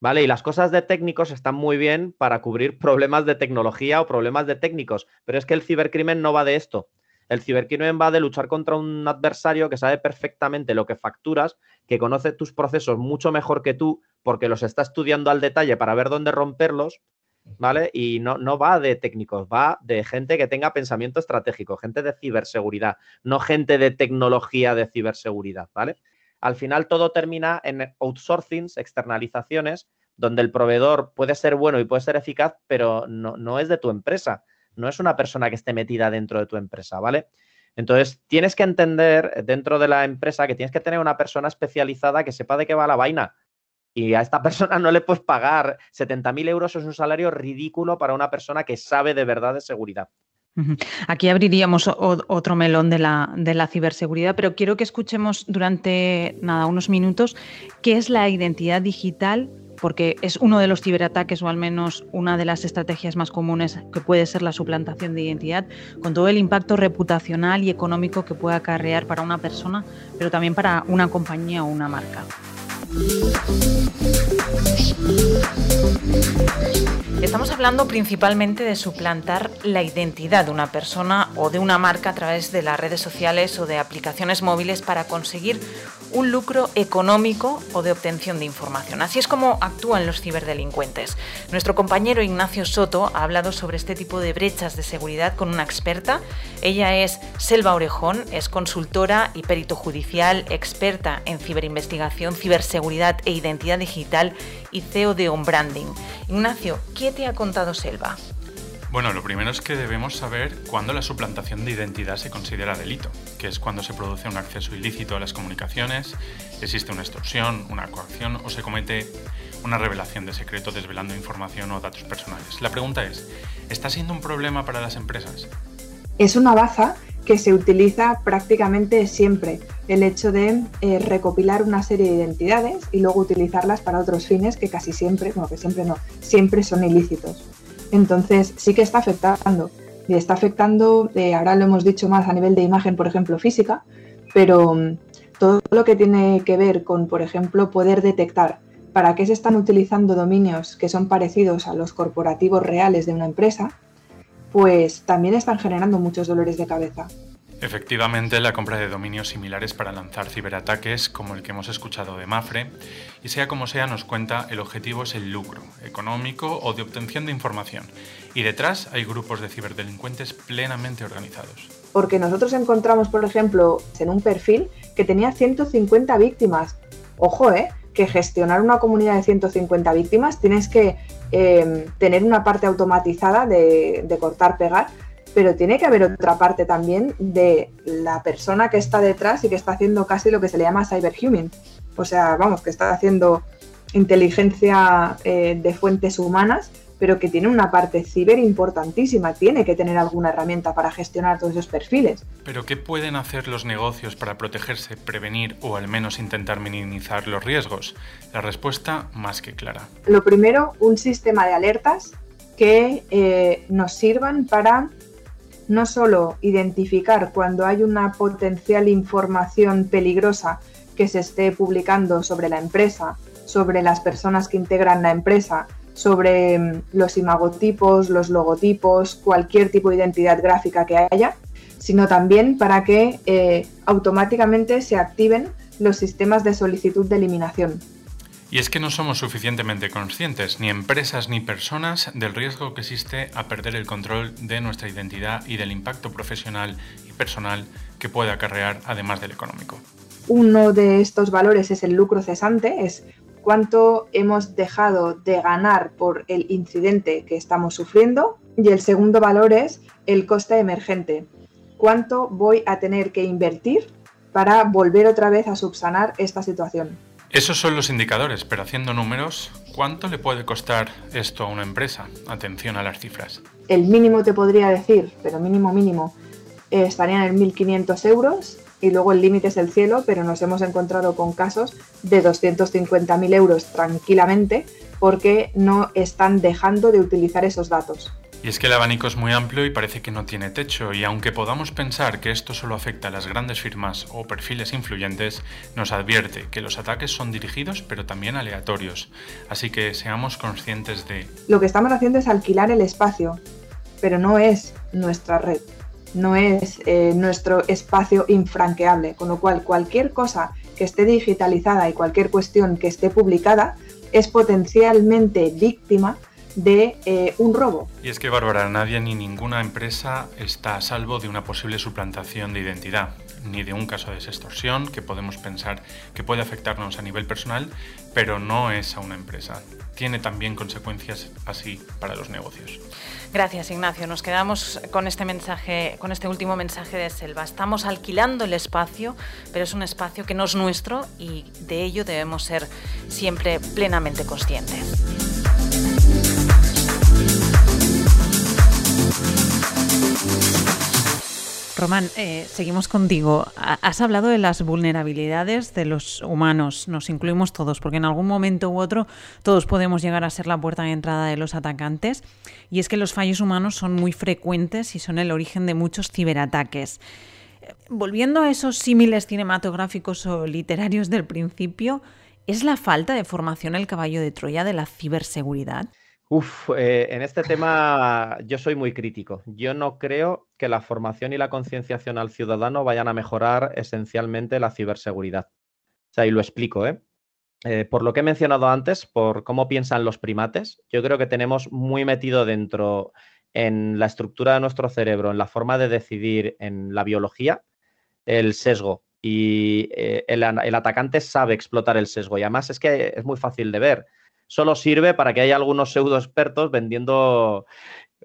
[SPEAKER 6] ¿Vale? Y las cosas de técnicos están muy bien para cubrir problemas de tecnología o problemas de técnicos, pero es que el cibercrimen no va de esto. El cibercrimen va de luchar contra un adversario que sabe perfectamente lo que facturas, que conoce tus procesos mucho mejor que tú, porque los está estudiando al detalle para ver dónde romperlos, ¿vale? Y no, no va de técnicos, va de gente que tenga pensamiento estratégico, gente de ciberseguridad, no gente de tecnología de ciberseguridad, ¿vale? Al final todo termina en outsourcings, externalizaciones, donde el proveedor puede ser bueno y puede ser eficaz, pero no, no es de tu empresa no es una persona que esté metida dentro de tu empresa, ¿vale? Entonces, tienes que entender dentro de la empresa que tienes que tener una persona especializada que sepa de qué va la vaina. Y a esta persona no le puedes pagar 70.000 euros, es un salario ridículo para una persona que sabe de verdad de seguridad.
[SPEAKER 5] Aquí abriríamos otro melón de la, de la, ciberseguridad, pero quiero que escuchemos durante nada, unos minutos qué es la identidad digital porque es uno de los ciberataques o al menos una de las estrategias más comunes que puede ser la suplantación de identidad, con todo el impacto reputacional y económico que puede acarrear para una persona, pero también para una compañía o una marca.
[SPEAKER 9] Estamos hablando principalmente de suplantar la identidad de una persona o de una marca a través de las redes sociales o de aplicaciones móviles para conseguir
[SPEAKER 5] un lucro económico o de obtención de información. Así es como actúan los ciberdelincuentes. Nuestro compañero Ignacio Soto ha hablado sobre este tipo de brechas de seguridad con una experta. Ella es Selva Orejón, es consultora y perito judicial, experta en ciberinvestigación, ciberseguridad e identidad digital y CEO de On Branding. Ignacio, ¿qué te ha contado Selva?
[SPEAKER 10] Bueno, lo primero es que debemos saber cuándo la suplantación de identidad se considera delito, que es cuando se produce un acceso ilícito a las comunicaciones, existe una extorsión, una coacción o se comete una revelación de secreto desvelando información o datos personales. La pregunta es, ¿está siendo un problema para las empresas?
[SPEAKER 11] Es una baza que se utiliza prácticamente siempre, el hecho de eh, recopilar una serie de identidades y luego utilizarlas para otros fines que casi siempre, bueno, que siempre no, siempre son ilícitos. Entonces sí que está afectando. Y está afectando, eh, ahora lo hemos dicho más a nivel de imagen, por ejemplo, física, pero mm, todo lo que tiene que ver con, por ejemplo, poder detectar para qué se están utilizando dominios que son parecidos a los corporativos reales de una empresa, pues también están generando muchos dolores de cabeza.
[SPEAKER 10] Efectivamente, la compra de dominios similares para lanzar ciberataques, como el que hemos escuchado de Mafre, y sea como sea, nos cuenta, el objetivo es el lucro, económico o de obtención de información. Y detrás hay grupos de ciberdelincuentes plenamente organizados.
[SPEAKER 11] Porque nosotros encontramos, por ejemplo, en un perfil que tenía 150 víctimas. Ojo, ¿eh? Que gestionar una comunidad de 150 víctimas tienes que eh, tener una parte automatizada de, cortar-pegar pero tiene que haber otra parte también de la persona que está detrás y que está haciendo casi lo que se le llama cyberhuman. O sea, vamos, que está haciendo inteligencia eh, de fuentes humanas, pero que tiene una parte ciber importantísima. Tiene que tener alguna herramienta para gestionar todos esos perfiles.
[SPEAKER 10] Pero ¿qué pueden hacer los negocios para protegerse, prevenir o al menos intentar minimizar los riesgos? La respuesta más que clara.
[SPEAKER 11] Lo primero, un sistema de alertas que eh, nos sirvan para no solo identificar cuando hay una potencial información peligrosa que se esté publicando sobre la empresa, sobre las personas que integran la empresa, sobre mm, los imagotipos, los logotipos, cualquier tipo de identidad gráfica que haya, sino también para que eh, automáticamente se activen los sistemas de solicitud de eliminación.
[SPEAKER 10] Y es que no somos suficientemente conscientes, ni empresas ni personas, del riesgo que existe a perder el control de nuestra identidad y del impacto profesional y personal que puede acarrear, además del económico.
[SPEAKER 11] Uno de estos valores es el lucro cesante, es cuánto hemos dejado de ganar por el incidente que estamos sufriendo. Y el segundo valor es el coste emergente, cuánto voy a tener que invertir para volver otra vez a subsanar esta situación.
[SPEAKER 10] Esos son los indicadores, pero haciendo números, ¿cuánto le puede costar esto a una empresa? Atención a las cifras.
[SPEAKER 11] El mínimo te podría decir, pero mínimo mínimo, estarían en 1.500 euros y luego el límite es el cielo, pero nos hemos encontrado con casos de 250.000 euros tranquilamente porque no están dejando de utilizar esos datos.
[SPEAKER 10] Y es que el abanico es muy amplio y parece que no tiene techo, y aunque podamos pensar que esto solo afecta a las grandes firmas o perfiles influyentes, nos advierte que los ataques son dirigidos pero también aleatorios, así que seamos conscientes de...
[SPEAKER 11] Lo que estamos haciendo es alquilar el espacio, pero no es nuestra red, no es eh, nuestro espacio infranqueable, con lo cual cualquier cosa que esté digitalizada y cualquier cuestión que esté publicada es potencialmente víctima de eh, un robo.
[SPEAKER 10] Y es que, Bárbara, nadie ni ninguna empresa está a salvo de una posible suplantación de identidad, ni de un caso de extorsión que podemos pensar que puede afectarnos a nivel personal, pero no es a una empresa. Tiene también consecuencias así para los negocios.
[SPEAKER 5] Gracias, Ignacio. Nos quedamos con este mensaje, con este último mensaje de Selva. Estamos alquilando el espacio, pero es un espacio que no es nuestro y de ello debemos ser siempre plenamente conscientes. Román, eh, seguimos contigo. Has hablado de las vulnerabilidades de los humanos, nos incluimos todos, porque en algún momento u otro todos podemos llegar a ser la puerta de entrada de los atacantes. Y es que los fallos humanos son muy frecuentes y son el origen de muchos ciberataques. Volviendo a esos símiles cinematográficos o literarios del principio, ¿es la falta de formación el caballo de Troya de la ciberseguridad?
[SPEAKER 6] Eh, en este tema yo soy muy crítico. Yo no creo que la formación y la concienciación al ciudadano vayan a mejorar esencialmente la ciberseguridad. O sea, y lo explico, ¿eh? Eh, por lo que he mencionado antes, por cómo piensan los primates, yo creo que tenemos muy metido dentro en la estructura de nuestro cerebro, en la forma de decidir en la biología, el sesgo. Y eh, el, el, atacante sabe explotar el sesgo. Y además es que es muy fácil de ver. Solo sirve para que haya algunos pseudo expertos vendiendo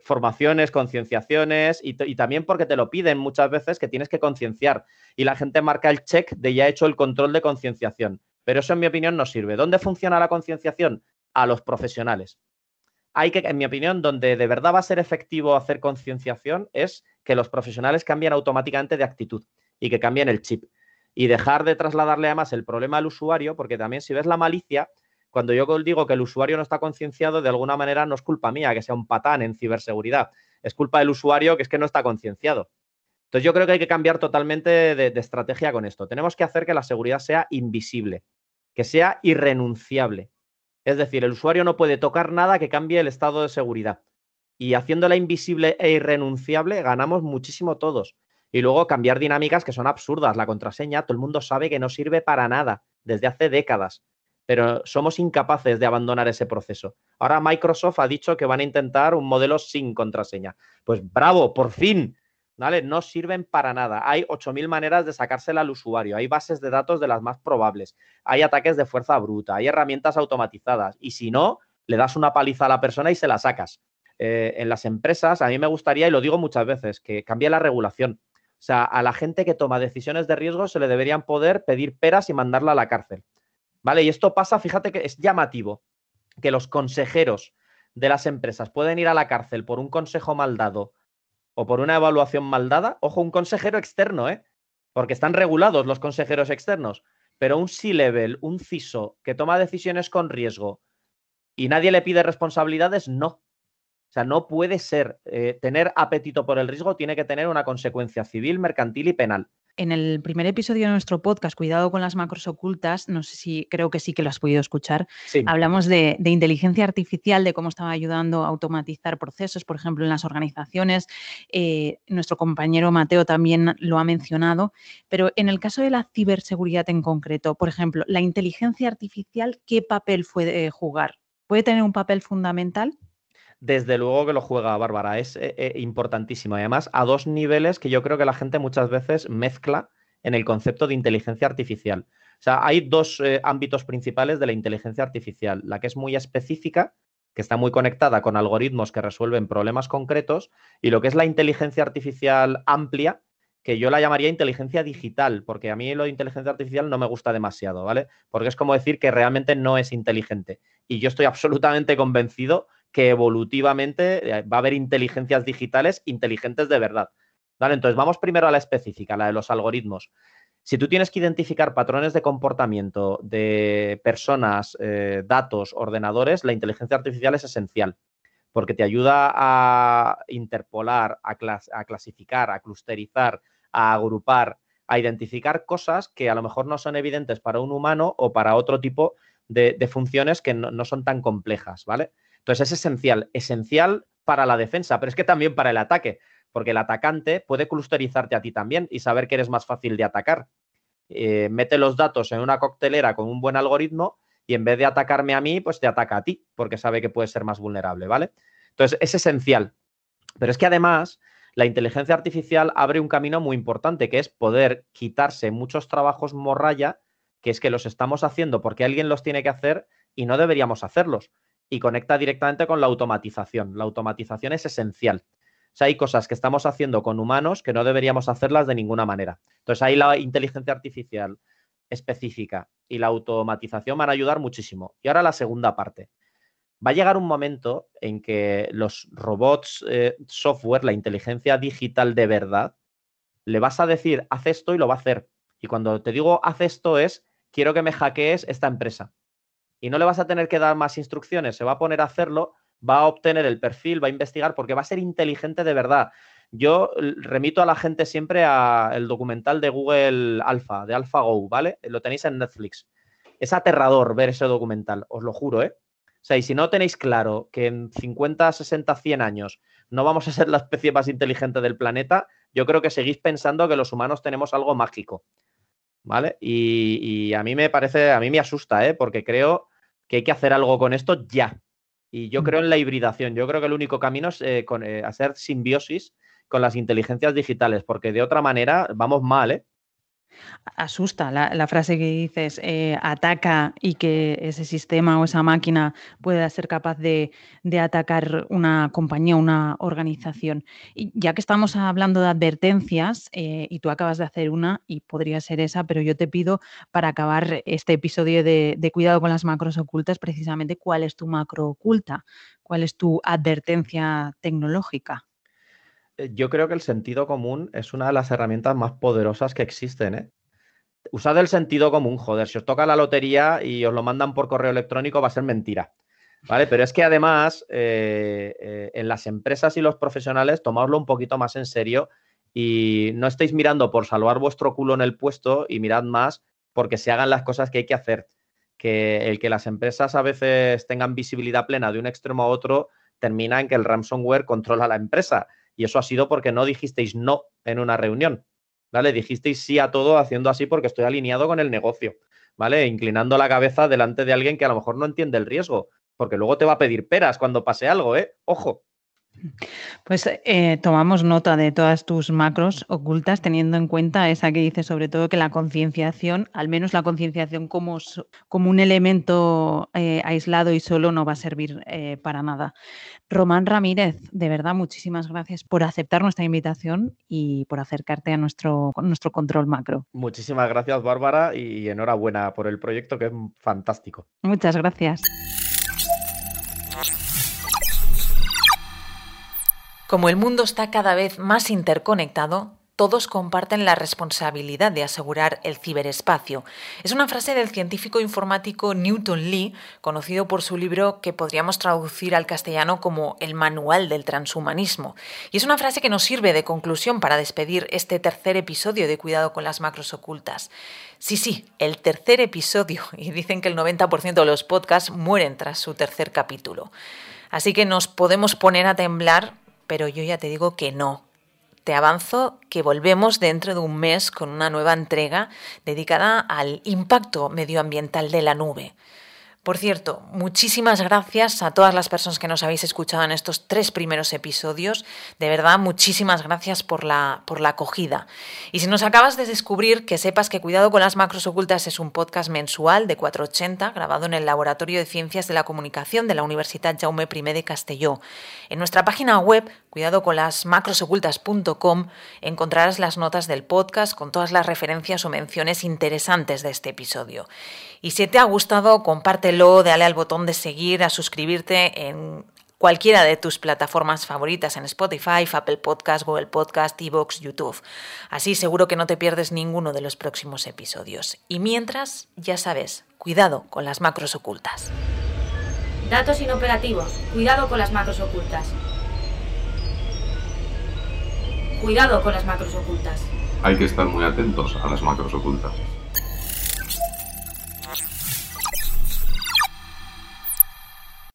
[SPEAKER 6] formaciones, concienciaciones y, también porque te lo piden muchas veces que tienes que concienciar y la gente marca el check de ya hecho el control de concienciación. Pero eso en mi opinión no sirve. ¿Dónde funciona la concienciación? A los profesionales. Hay que, en mi opinión, donde de verdad va a ser efectivo hacer concienciación es que los profesionales cambien automáticamente de actitud y que cambien el chip. Y dejar de trasladarle además el problema al usuario, porque también si ves la malicia, cuando yo digo que el usuario no está concienciado, de alguna manera no es culpa mía que sea un patán en ciberseguridad. Es culpa del usuario que es que no está concienciado. Entonces yo creo que hay que cambiar totalmente de, de, estrategia con esto. Tenemos que hacer que la seguridad sea invisible, que sea irrenunciable. Es decir, el usuario no puede tocar nada que cambie el estado de seguridad. Y haciéndola invisible e irrenunciable ganamos muchísimo todos. Y luego cambiar dinámicas que son absurdas. La contraseña, todo el mundo sabe que no sirve para nada desde hace décadas. Pero somos incapaces de abandonar ese proceso. Ahora Microsoft ha dicho que van a intentar un modelo sin contraseña. Pues bravo, por fin. ¿Vale? No sirven para nada. Hay 8.000 maneras de sacársela al usuario. Hay bases de datos de las más probables. Hay ataques de fuerza bruta. Hay herramientas automatizadas. Y si no, le das una paliza a la persona y se la sacas. Eh, en las empresas, a mí me gustaría, y lo digo muchas veces, que cambie la regulación. O sea, a la gente que toma decisiones de riesgo se le deberían poder pedir peras y mandarla a la cárcel. ¿Vale? Y esto pasa, fíjate que es llamativo, que los consejeros de las empresas pueden ir a la cárcel por un consejo mal dado o por una evaluación mal dada, ojo, un consejero externo, ¿eh? Porque están regulados los consejeros externos, pero un C-level, un CISO que toma decisiones con riesgo y nadie le pide responsabilidades, no. O sea, no puede ser. Eh, tener apetito por el riesgo tiene que tener una consecuencia civil, mercantil y penal.
[SPEAKER 7] En el primer episodio de nuestro podcast, Cuidado con las macros ocultas, no sé si creo que sí que lo has podido escuchar,
[SPEAKER 6] sí.
[SPEAKER 7] hablamos de, de, inteligencia artificial, de cómo estaba ayudando a automatizar procesos, por ejemplo, en las organizaciones. Eh, nuestro compañero Mateo también lo ha mencionado, pero en el caso de la ciberseguridad en concreto, por ejemplo, la inteligencia artificial, ¿qué papel puede jugar? ¿Puede tener un papel fundamental?
[SPEAKER 6] Desde luego que lo juega Bárbara, es eh, eh, importantísimo. Además a dos niveles que yo creo que la gente muchas veces mezcla en el concepto de inteligencia artificial. O sea, hay dos eh, ámbitos principales de la inteligencia artificial. La que es muy específica, que está muy conectada con algoritmos que resuelven problemas concretos, y lo que es la inteligencia artificial amplia, que yo la llamaría inteligencia digital, porque a mí lo de inteligencia artificial no me gusta demasiado, ¿vale? Porque es como decir que realmente no es inteligente. Y yo estoy absolutamente convencido que evolutivamente eh, va a haber inteligencias digitales inteligentes de verdad. ¿Vale? Entonces, vamos primero a la específica, la de los algoritmos. Si tú tienes que identificar patrones de comportamiento de personas, eh, datos, ordenadores, la inteligencia artificial es esencial, porque te ayuda a interpolar, a, clas a clasificar, a clusterizar, a agrupar, a identificar cosas que a lo mejor no son evidentes para un humano o para otro tipo de, de funciones que no, no, son tan complejas, ¿vale? Entonces es esencial, esencial para la defensa, pero es que también para el ataque, porque el atacante puede clusterizarte a ti también y saber que eres más fácil de atacar. Eh, mete los datos en una coctelera con un buen algoritmo y en vez de atacarme a mí, pues te ataca a ti, porque sabe que puede ser más vulnerable, ¿vale? Entonces es esencial. Pero es que además la inteligencia artificial abre un camino muy importante, que es poder quitarse muchos trabajos morralla, que es que los estamos haciendo porque alguien los tiene que hacer y no deberíamos hacerlos y conecta directamente con la automatización. La automatización es esencial. O sea, hay cosas que estamos haciendo con humanos que no deberíamos hacerlas de ninguna manera. Entonces, ahí la inteligencia artificial específica y la automatización van a ayudar muchísimo. Y ahora la segunda parte. Va a llegar un momento en que los robots eh, software, la inteligencia digital de verdad, le vas a decir, haz esto y lo va a hacer. Y cuando te digo, haz esto es, quiero que me hackees esta empresa y no le vas a tener que dar más instrucciones, se va a poner a hacerlo, va a obtener el perfil, va a investigar, porque va a ser inteligente de verdad. Yo remito a la gente siempre al documental de Google Alpha, de AlphaGo, ¿vale? Lo tenéis en Netflix. Es aterrador ver ese documental, os lo juro, ¿eh? O sea, y si no tenéis claro que en 50, 60, 100 años no vamos a ser la especie más inteligente del planeta, yo creo que seguís pensando que los humanos tenemos algo mágico. ¿Vale? Y, a mí me parece, a mí me asusta, ¿eh? Porque creo que hay que hacer algo con esto ya. Y yo creo en la hibridación. Yo creo que el único camino es eh, eh, hacer simbiosis con las inteligencias digitales, porque de otra manera vamos mal, ¿eh?
[SPEAKER 7] Asusta la, frase que dices, eh, ataca y que ese sistema o esa máquina pueda ser capaz de, atacar una compañía, una organización. Y ya que estamos hablando de advertencias, eh, y tú acabas de hacer una, y podría ser esa, pero yo te pido para acabar este episodio de, de cuidado con las macros ocultas, precisamente cuál es tu macro oculta, cuál es tu advertencia tecnológica.
[SPEAKER 6] Eh, yo creo que el sentido común es una de las herramientas más poderosas que existen. ¿eh? Usad el sentido común, joder. Si os toca la lotería y os lo mandan por correo electrónico, va a ser mentira. ¿Vale? Pero es que además, eh, eh, en las empresas y los profesionales, tomadlo un poquito más en serio y no estéis mirando por salvar vuestro culo en el puesto y mirad más porque se hagan las cosas que hay que hacer. Que el que las empresas a veces tengan visibilidad plena de un extremo a otro termina en que el ransomware controla la empresa y eso ha sido porque no dijisteis no en una reunión, ¿vale? Dijisteis sí a todo haciendo así porque estoy alineado con el negocio, ¿vale? Inclinando la cabeza delante de alguien que a lo mejor no entiende el riesgo, porque luego te va a pedir peras cuando pase algo, ¿eh? Ojo.
[SPEAKER 7] Pues eh, tomamos nota de todas tus macros ocultas, teniendo en cuenta esa que dice sobre todo que la concienciación, al menos la concienciación como, como un elemento eh, aislado y solo no va a servir eh, para nada. Román Ramírez, de verdad, muchísimas gracias por aceptar nuestra invitación y por acercarte a nuestro, nuestro control macro.
[SPEAKER 6] Muchísimas gracias, Bárbara, y enhorabuena por el proyecto que es fantástico.
[SPEAKER 7] Muchas gracias.
[SPEAKER 5] Como el mundo está cada vez más interconectado, todos comparten la responsabilidad de asegurar el ciberespacio. Es una frase del científico informático Newton Lee, conocido por su libro que podríamos traducir al castellano como El Manual del Transhumanismo. Y es una frase que nos sirve de conclusión para despedir este tercer episodio de Cuidado con las Macros Ocultas. Sí, sí, el tercer episodio, y dicen que el 90% de los podcasts mueren tras su tercer capítulo. Así que nos podemos poner a temblar pero yo ya te digo que no. Te avanzo que volvemos dentro de un mes con una nueva entrega dedicada al impacto medioambiental de la nube. Por cierto, muchísimas gracias a todas las personas que nos habéis escuchado en estos tres primeros episodios. De verdad, muchísimas gracias por la, por la acogida. Y si nos acabas de descubrir, que sepas que Cuidado con las Macros Ocultas es un podcast mensual de 480 grabado en el Laboratorio de Ciencias de la Comunicación de la Universidad Jaume I de Castelló. En nuestra página web, cuidado con las macrosocultas.com, encontrarás las notas del podcast con todas las referencias o menciones interesantes de este episodio. Y si te ha gustado, compártelo, dale al botón de seguir, a suscribirte en cualquiera de tus plataformas favoritas en Spotify, Apple Podcast, Google Podcast, Evox, YouTube. Así seguro que no te pierdes ninguno de los próximos episodios. Y mientras, ya sabes, cuidado con las macros ocultas.
[SPEAKER 1] Datos inoperativos. Cuidado con las macros ocultas. Cuidado con las macros ocultas.
[SPEAKER 2] Hay que estar muy atentos a las macros ocultas.